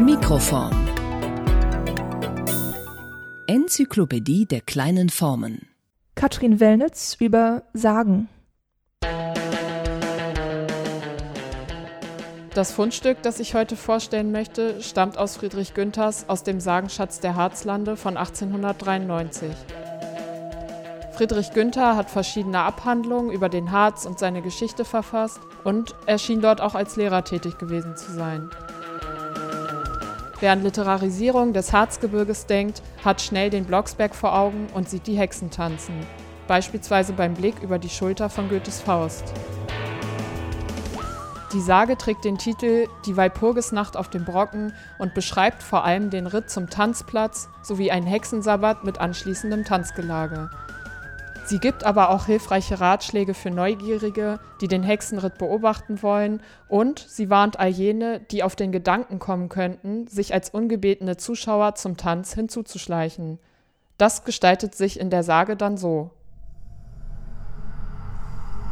Mikroform Enzyklopädie der kleinen Formen Katrin Wellnitz über Sagen Das Fundstück, das ich heute vorstellen möchte, stammt aus Friedrich Günthers aus dem Sagenschatz der Harzlande von 1893. Friedrich Günther hat verschiedene Abhandlungen über den Harz und seine Geschichte verfasst und er schien dort auch als Lehrer tätig gewesen zu sein. Wer an Literarisierung des Harzgebirges denkt, hat schnell den Blocksberg vor Augen und sieht die Hexen tanzen, beispielsweise beim Blick über die Schulter von Goethes Faust. Die Sage trägt den Titel Die Walpurgisnacht auf dem Brocken und beschreibt vor allem den Ritt zum Tanzplatz sowie einen Hexensabbat mit anschließendem Tanzgelage. Sie gibt aber auch hilfreiche Ratschläge für Neugierige, die den Hexenritt beobachten wollen, und sie warnt all jene, die auf den Gedanken kommen könnten, sich als ungebetene Zuschauer zum Tanz hinzuzuschleichen. Das gestaltet sich in der Sage dann so.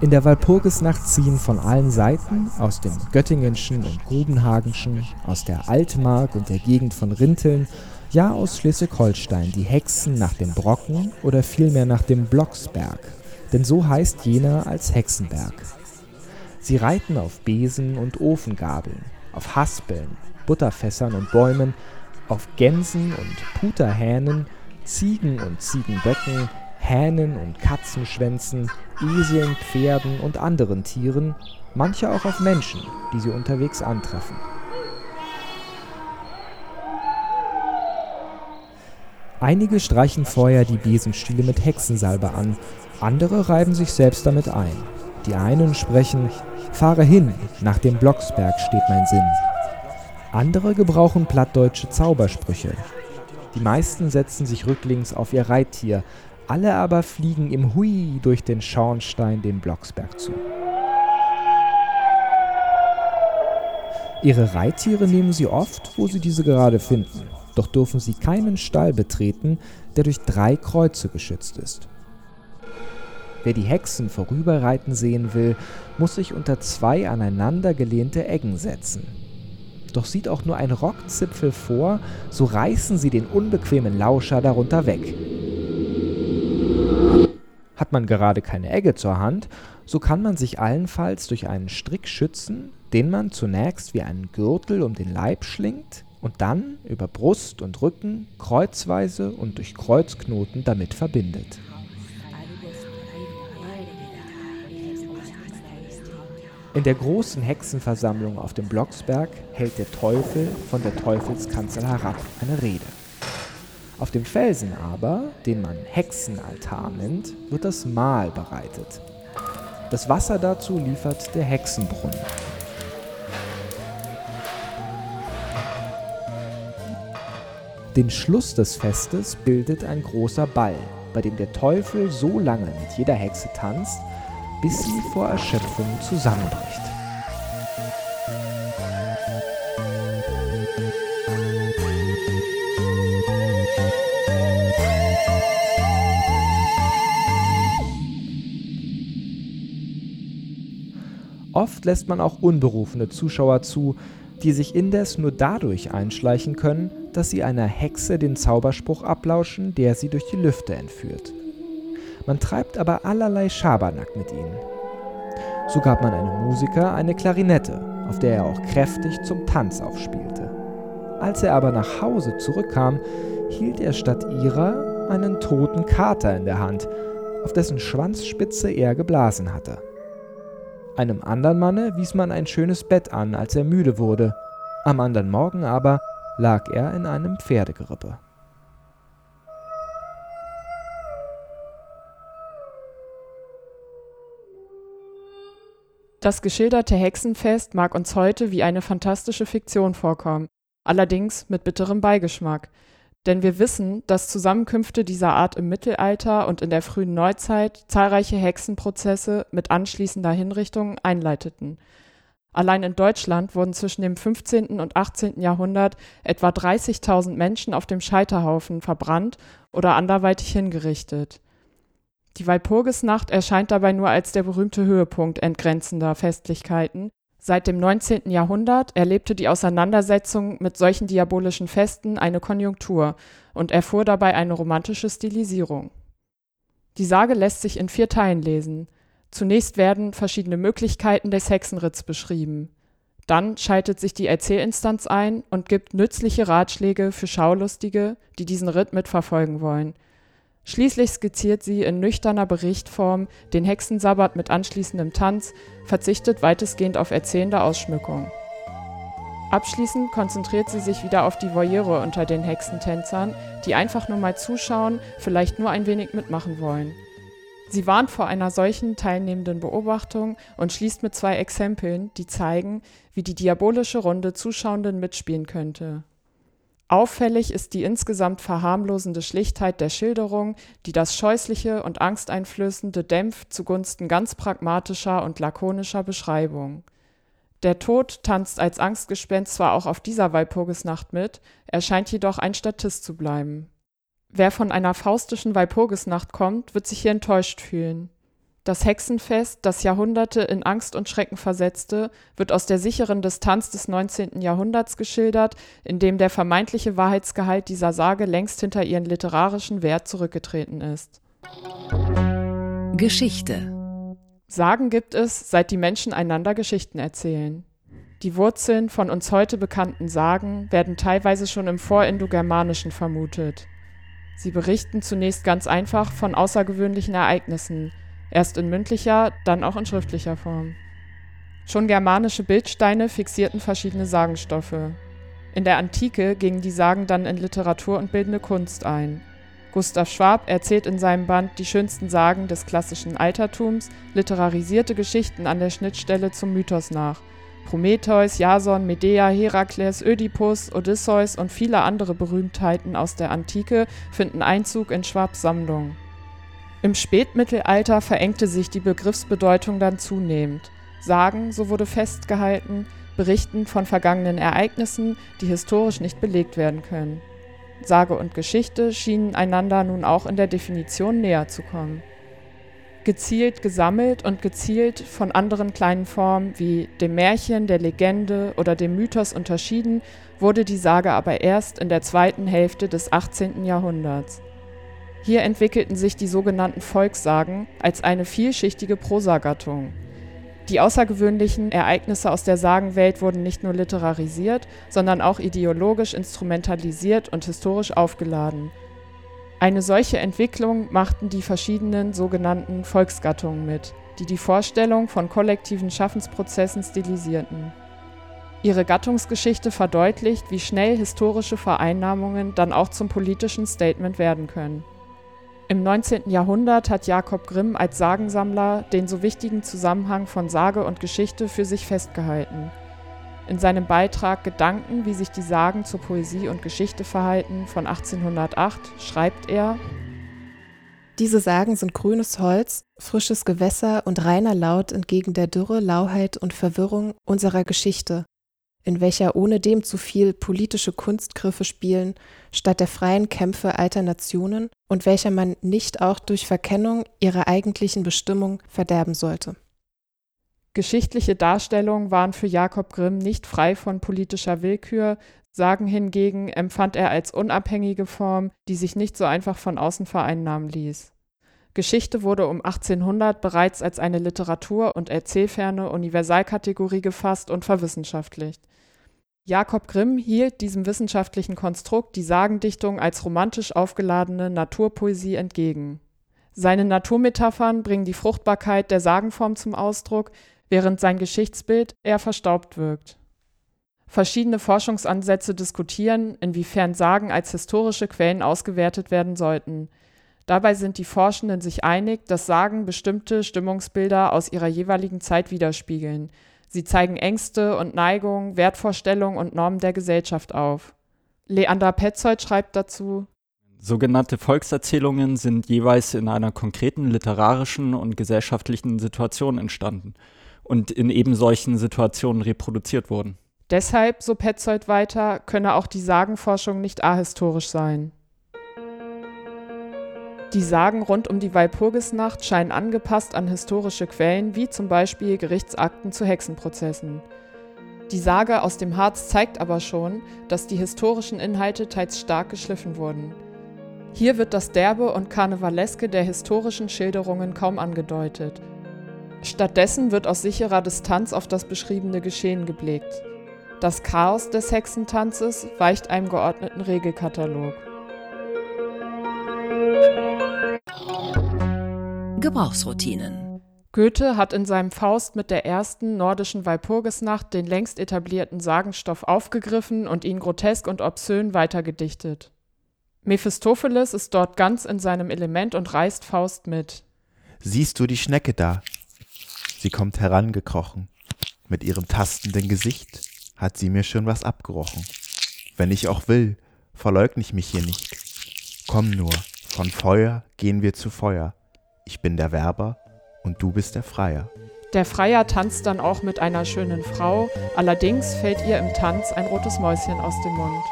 In der Walpurgisnacht ziehen von allen Seiten, aus dem Göttingenschen und Grubenhagenschen, aus der Altmark und der Gegend von Rinteln, ja aus Schleswig-Holstein, die Hexen nach dem Brocken oder vielmehr nach dem Blocksberg, denn so heißt jener als Hexenberg. Sie reiten auf Besen und Ofengabeln, auf Haspeln, Butterfässern und Bäumen, auf Gänsen und Puterhähnen, Ziegen und Ziegenböcken, Hähnen und Katzenschwänzen, Eseln, Pferden und anderen Tieren, manche auch auf Menschen, die sie unterwegs antreffen. Einige streichen vorher die Besenstiele mit Hexensalbe an, andere reiben sich selbst damit ein. Die einen sprechen, fahre hin, nach dem Blocksberg steht mein Sinn. Andere gebrauchen plattdeutsche Zaubersprüche. Die meisten setzen sich rücklings auf ihr Reittier, alle aber fliegen im Hui durch den Schornstein dem Blocksberg zu. Ihre Reittiere nehmen sie oft, wo sie diese gerade finden, doch dürfen sie keinen Stall betreten, der durch drei Kreuze geschützt ist. Wer die Hexen vorüberreiten sehen will, muss sich unter zwei aneinander gelehnte Eggen setzen. Doch sieht auch nur ein Rockzipfel vor, so reißen sie den unbequemen Lauscher darunter weg. Hat man gerade keine Egge zur Hand, so kann man sich allenfalls durch einen Strick schützen, den man zunächst wie einen Gürtel um den Leib schlingt und dann über Brust und Rücken kreuzweise und durch Kreuzknoten damit verbindet. In der großen Hexenversammlung auf dem Blocksberg hält der Teufel von der Teufelskanzel herab eine Rede. Auf dem Felsen aber, den man Hexenaltar nennt, wird das Mahl bereitet. Das Wasser dazu liefert der Hexenbrunnen. Den Schluss des Festes bildet ein großer Ball, bei dem der Teufel so lange mit jeder Hexe tanzt, bis sie vor Erschöpfung zusammenbricht. Oft lässt man auch unberufene Zuschauer zu, die sich indes nur dadurch einschleichen können, dass sie einer Hexe den Zauberspruch ablauschen, der sie durch die Lüfte entführt. Man treibt aber allerlei Schabernack mit ihnen. So gab man einem Musiker eine Klarinette, auf der er auch kräftig zum Tanz aufspielte. Als er aber nach Hause zurückkam, hielt er statt ihrer einen toten Kater in der Hand, auf dessen Schwanzspitze er geblasen hatte. Einem andern Manne wies man ein schönes Bett an, als er müde wurde, am andern Morgen aber lag er in einem Pferdegerippe. Das geschilderte Hexenfest mag uns heute wie eine fantastische Fiktion vorkommen, allerdings mit bitterem Beigeschmack. Denn wir wissen, dass Zusammenkünfte dieser Art im Mittelalter und in der frühen Neuzeit zahlreiche Hexenprozesse mit anschließender Hinrichtung einleiteten. Allein in Deutschland wurden zwischen dem 15. und 18. Jahrhundert etwa 30.000 Menschen auf dem Scheiterhaufen verbrannt oder anderweitig hingerichtet. Die Walpurgisnacht erscheint dabei nur als der berühmte Höhepunkt entgrenzender Festlichkeiten, Seit dem 19. Jahrhundert erlebte die Auseinandersetzung mit solchen diabolischen Festen eine Konjunktur und erfuhr dabei eine romantische Stilisierung. Die Sage lässt sich in vier Teilen lesen. Zunächst werden verschiedene Möglichkeiten des Hexenritts beschrieben. Dann schaltet sich die Erzählinstanz ein und gibt nützliche Ratschläge für Schaulustige, die diesen Ritt mitverfolgen wollen – Schließlich skizziert sie in nüchterner Berichtform den Hexensabbat mit anschließendem Tanz, verzichtet weitestgehend auf erzählende Ausschmückung. Abschließend konzentriert sie sich wieder auf die Voyeure unter den Hexentänzern, die einfach nur mal zuschauen, vielleicht nur ein wenig mitmachen wollen. Sie warnt vor einer solchen teilnehmenden Beobachtung und schließt mit zwei Exempeln, die zeigen, wie die diabolische Runde Zuschauenden mitspielen könnte Auffällig ist die insgesamt verharmlosende Schlichtheit der Schilderung, die das Scheußliche und Angsteinflößende dämpft zugunsten ganz pragmatischer und lakonischer Beschreibung. Der Tod tanzt als Angstgespenst zwar auch auf dieser Walpurgisnacht mit, er scheint jedoch ein Statist zu bleiben. Wer von einer faustischen Walpurgisnacht kommt, wird sich hier enttäuscht fühlen das Hexenfest, das Jahrhunderte in Angst und Schrecken versetzte, wird aus der sicheren Distanz des 19. Jahrhunderts geschildert, in dem der vermeintliche Wahrheitsgehalt dieser Sage längst hinter ihren literarischen Wert zurückgetreten ist. Geschichte Sagen gibt es, seit die Menschen einander Geschichten erzählen. Die Wurzeln von uns heute bekannten Sagen werden teilweise schon im Vorindogermanischen vermutet. Sie berichten zunächst ganz einfach von außergewöhnlichen Ereignissen, erst in mündlicher, dann auch in schriftlicher Form. Schon germanische Bildsteine fixierten verschiedene Sagenstoffe. In der Antike gingen die Sagen dann in Literatur und bildende Kunst ein. Gustav Schwab erzählt in seinem Band Die schönsten Sagen des klassischen Altertums literarisierte Geschichten an der Schnittstelle zum Mythos nach. Prometheus, Jason, Medea, Herakles, Ödipus, Odysseus und viele andere Berühmtheiten aus der Antike finden Einzug in Schwabs Sammlung. Im Spätmittelalter verengte sich die Begriffsbedeutung dann zunehmend. Sagen, so wurde festgehalten, berichten von vergangenen Ereignissen, die historisch nicht belegt werden können. Sage und Geschichte schienen einander nun auch in der Definition näher zu kommen. Gezielt gesammelt und gezielt von anderen kleinen Formen wie dem Märchen, der Legende oder dem Mythos unterschieden, wurde die Sage aber erst in der zweiten Hälfte des 18. Jahrhunderts. Hier entwickelten sich die sogenannten Volkssagen als eine vielschichtige Prosagattung. Die außergewöhnlichen Ereignisse aus der Sagenwelt wurden nicht nur literarisiert, sondern auch ideologisch instrumentalisiert und historisch aufgeladen. Eine solche Entwicklung machten die verschiedenen sogenannten Volksgattungen mit, die die Vorstellung von kollektiven Schaffensprozessen stilisierten. Ihre Gattungsgeschichte verdeutlicht, wie schnell historische Vereinnahmungen dann auch zum politischen Statement werden können im 19. Jahrhundert hat Jakob Grimm als Sagensammler den so wichtigen Zusammenhang von Sage und Geschichte für sich festgehalten. In seinem Beitrag Gedanken, wie sich die Sagen zur Poesie und Geschichte verhalten von 1808 schreibt er Diese Sagen sind grünes Holz, frisches Gewässer und reiner Laut entgegen der Dürre, Lauheit und Verwirrung unserer Geschichte, in welcher ohne dem zu viel politische Kunstgriffe spielen, statt der freien Kämpfe alter Nationen und welcher man nicht auch durch Verkennung ihrer eigentlichen Bestimmung verderben sollte. Geschichtliche Darstellungen waren für Jakob Grimm nicht frei von politischer Willkür, Sagen hingegen empfand er als unabhängige Form, die sich nicht so einfach von außen vereinnahmen ließ. Geschichte wurde um 1800 bereits als eine literatur- und erzählferne Universalkategorie gefasst und verwissenschaftlicht. Jakob Grimm hielt diesem wissenschaftlichen Konstrukt die Sagendichtung als romantisch aufgeladene Naturpoesie entgegen. Seine Naturmetaphern bringen die Fruchtbarkeit der Sagenform zum Ausdruck, während sein Geschichtsbild eher verstaubt wirkt. Verschiedene Forschungsansätze diskutieren, inwiefern Sagen als historische Quellen ausgewertet werden sollten. Dabei sind die Forschenden sich einig, dass Sagen bestimmte Stimmungsbilder aus ihrer jeweiligen Zeit widerspiegeln. Sie zeigen Ängste und Neigungen, Wertvorstellungen und Normen der Gesellschaft auf. Leander Petzold schreibt dazu, Sogenannte Volkserzählungen sind jeweils in einer konkreten literarischen und gesellschaftlichen Situation entstanden und in eben solchen Situationen reproduziert wurden. Deshalb, so Petzold weiter, könne auch die Sagenforschung nicht ahistorisch sein. Die Sagen rund um die Walpurgisnacht scheinen angepasst an historische Quellen, wie zum Beispiel Gerichtsakten zu Hexenprozessen. Die Sage aus dem Harz zeigt aber schon, dass die historischen Inhalte teils stark geschliffen wurden. Hier wird das Derbe und Karnevaleske der historischen Schilderungen kaum angedeutet. Stattdessen wird aus sicherer Distanz auf das beschriebene Geschehen geblickt. Das Chaos des Hexentanzes weicht einem geordneten Regelkatalog. Gebrauchsroutinen. Goethe hat in seinem Faust mit der ersten nordischen Walpurgisnacht den längst etablierten Sagenstoff aufgegriffen und ihn grotesk und obszön weitergedichtet. Mephistopheles ist dort ganz in seinem Element und reißt Faust mit. Siehst du die Schnecke da? Sie kommt herangekrochen. Mit ihrem tastenden Gesicht hat sie mir schon was abgerochen. Wenn ich auch will, verleugne ich mich hier nicht. Komm nur, von Feuer gehen wir zu Feuer. Ich bin der Werber und du bist der Freier. Der Freier tanzt dann auch mit einer schönen Frau, allerdings fällt ihr im Tanz ein rotes Mäuschen aus dem Mund.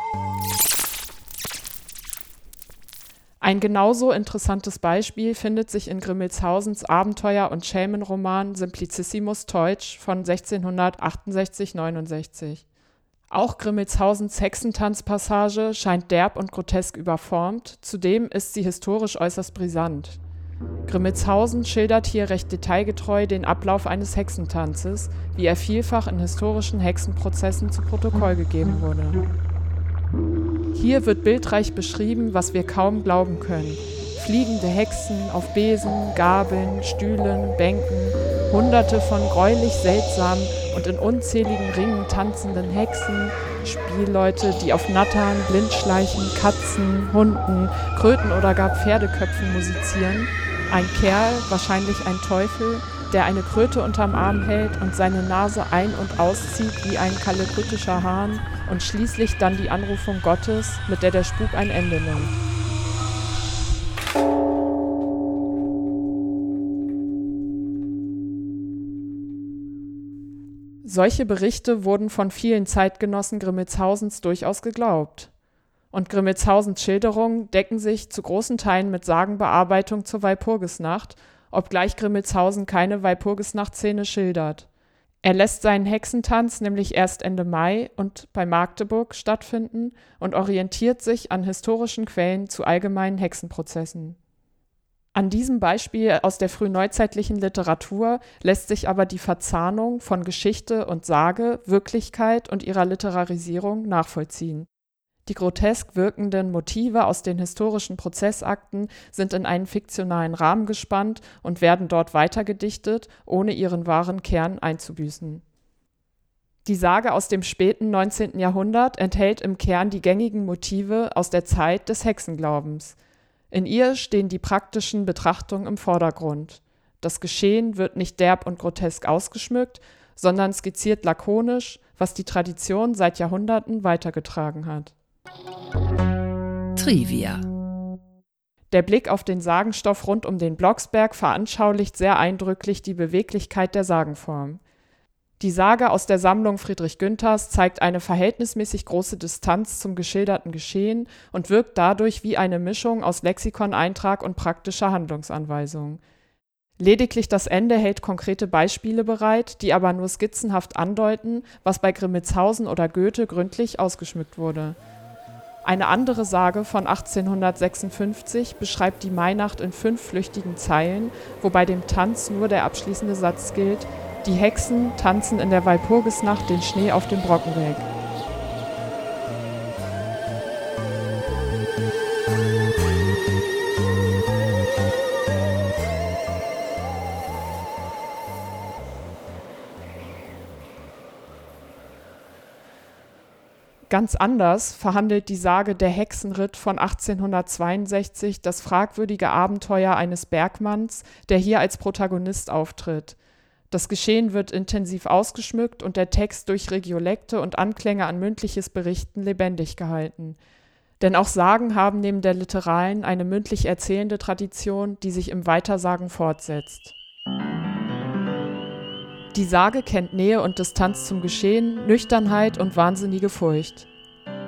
Ein genauso interessantes Beispiel findet sich in Grimmelshausens Abenteuer- und Schelmenroman Simplicissimus Teutsch von 1668-69. Auch Grimmelshausens Hexentanzpassage scheint derb und grotesk überformt, zudem ist sie historisch äußerst brisant. Grimmelshausen schildert hier recht detailgetreu den Ablauf eines Hexentanzes, wie er vielfach in historischen Hexenprozessen zu Protokoll gegeben wurde. Hier wird bildreich beschrieben, was wir kaum glauben können. Fliegende Hexen auf Besen, Gabeln, Stühlen, Bänken, hunderte von greulich seltsamen und in unzähligen Ringen tanzenden Hexen, Spielleute, die auf Nattern, Blindschleichen, Katzen, Hunden, Kröten oder gar Pferdeköpfen musizieren, ein Kerl, wahrscheinlich ein Teufel, der eine Kröte unterm Arm hält und seine Nase ein- und auszieht wie ein kalekutischer Hahn und schließlich dann die Anrufung Gottes, mit der der Spuk ein Ende nimmt. Solche Berichte wurden von vielen Zeitgenossen Grimmelshausens durchaus geglaubt und Grimmelshausens Schilderungen decken sich zu großen Teilen mit Sagenbearbeitung zur Walpurgisnacht, obgleich Grimmelshausen keine Walpurgisnacht-Szene schildert. Er lässt seinen Hexentanz nämlich erst Ende Mai und bei Magdeburg stattfinden und orientiert sich an historischen Quellen zu allgemeinen Hexenprozessen. An diesem Beispiel aus der frühneuzeitlichen Literatur lässt sich aber die Verzahnung von Geschichte und Sage, Wirklichkeit und ihrer Literarisierung nachvollziehen die grotesk wirkenden Motive aus den historischen Prozessakten sind in einen fiktionalen Rahmen gespannt und werden dort weitergedichtet, ohne ihren wahren Kern einzubüßen. Die Sage aus dem späten 19. Jahrhundert enthält im Kern die gängigen Motive aus der Zeit des Hexenglaubens. In ihr stehen die praktischen Betrachtungen im Vordergrund. Das Geschehen wird nicht derb und grotesk ausgeschmückt, sondern skizziert lakonisch, was die Tradition seit Jahrhunderten weitergetragen hat. Trivia. Der Blick auf den Sagenstoff rund um den Blocksberg veranschaulicht sehr eindrücklich die Beweglichkeit der Sagenform. Die Sage aus der Sammlung Friedrich Günthers zeigt eine verhältnismäßig große Distanz zum geschilderten Geschehen und wirkt dadurch wie eine Mischung aus Lexikoneintrag und praktischer Handlungsanweisung. Lediglich das Ende hält konkrete Beispiele bereit, die aber nur skizzenhaft andeuten, was bei Grimmitshausen oder Goethe gründlich ausgeschmückt wurde. Eine andere Sage von 1856 beschreibt die Mainacht in fünf flüchtigen Zeilen, wobei dem Tanz nur der abschließende Satz gilt: Die Hexen tanzen in der Walpurgisnacht den Schnee auf dem Brocken Ganz anders verhandelt die Sage Der Hexenritt von 1862 das fragwürdige Abenteuer eines Bergmanns, der hier als Protagonist auftritt. Das Geschehen wird intensiv ausgeschmückt und der Text durch Regiolekte und Anklänge an mündliches Berichten lebendig gehalten. Denn auch Sagen haben neben der literalen eine mündlich erzählende Tradition, die sich im Weitersagen fortsetzt. Die Sage kennt Nähe und Distanz zum Geschehen, Nüchternheit und wahnsinnige Furcht.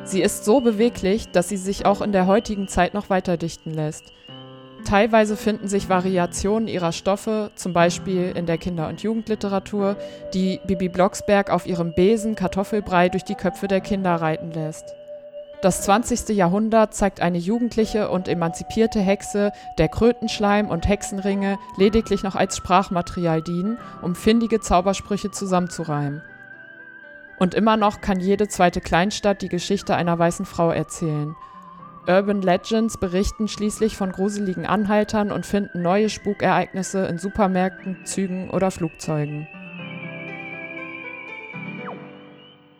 Sie ist so beweglich, dass sie sich auch in der heutigen Zeit noch weiterdichten lässt. Teilweise finden sich Variationen ihrer Stoffe, zum Beispiel in der Kinder- und Jugendliteratur, die Bibi Blocksberg auf ihrem Besen Kartoffelbrei durch die Köpfe der Kinder reiten lässt. Das 20. Jahrhundert zeigt eine jugendliche und emanzipierte Hexe, der Krötenschleim und Hexenringe lediglich noch als Sprachmaterial dienen, um findige Zaubersprüche zusammenzureimen. Und immer noch kann jede zweite Kleinstadt die Geschichte einer weißen Frau erzählen. Urban Legends berichten schließlich von gruseligen Anhaltern und finden neue Spukereignisse in Supermärkten, Zügen oder Flugzeugen.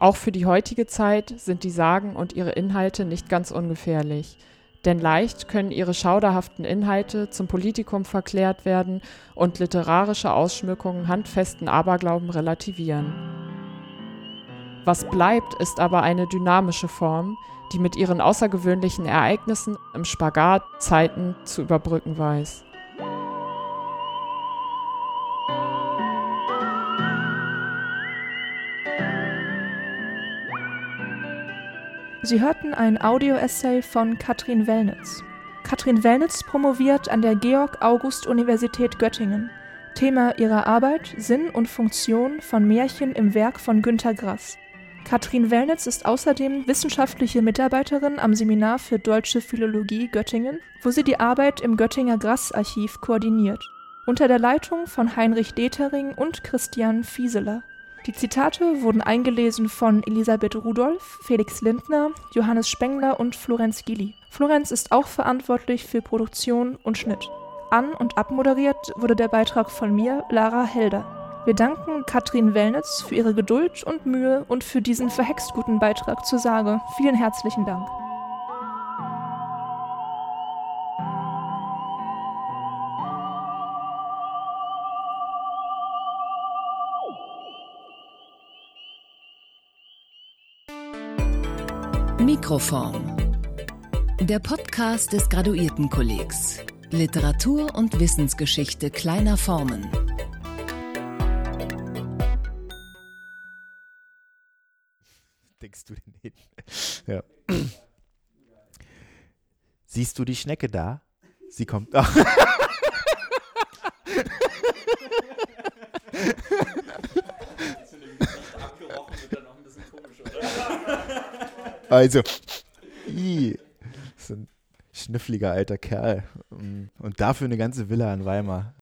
Auch für die heutige Zeit sind die Sagen und ihre Inhalte nicht ganz ungefährlich. Denn leicht können ihre schauderhaften Inhalte zum Politikum verklärt werden und literarische Ausschmückungen handfesten Aberglauben relativieren. Was bleibt, ist aber eine dynamische Form, die mit ihren außergewöhnlichen Ereignissen im Spagat Zeiten zu überbrücken weiß. Sie hörten ein Audio-Essay von Katrin Wellnitz. Katrin Wellnitz promoviert an der Georg-August-Universität Göttingen. Thema ihrer Arbeit Sinn und Funktion von Märchen im Werk von Günter Grass. Katrin Wellnitz ist außerdem wissenschaftliche Mitarbeiterin am Seminar für Deutsche Philologie Göttingen, wo sie die Arbeit im Göttinger Grass-Archiv koordiniert, unter der Leitung von Heinrich Detering und Christian Fieseler. Die Zitate wurden eingelesen von Elisabeth Rudolph, Felix Lindner, Johannes Spengler und Florenz Gilli. Florenz ist auch verantwortlich für Produktion und Schnitt. An- und abmoderiert wurde der Beitrag von mir, Lara Helder. Wir danken Katrin Wellnitz für ihre Geduld und Mühe und für diesen verhext guten Beitrag zur Sage. Vielen herzlichen Dank. Mikroform. Der Podcast des Graduiertenkollegs. Literatur und Wissensgeschichte kleiner Formen. Denkst du den hin? Ja. Siehst du die Schnecke da? Sie kommt. Also, i, so ein schnüffliger alter Kerl. Und dafür eine ganze Villa in Weimar.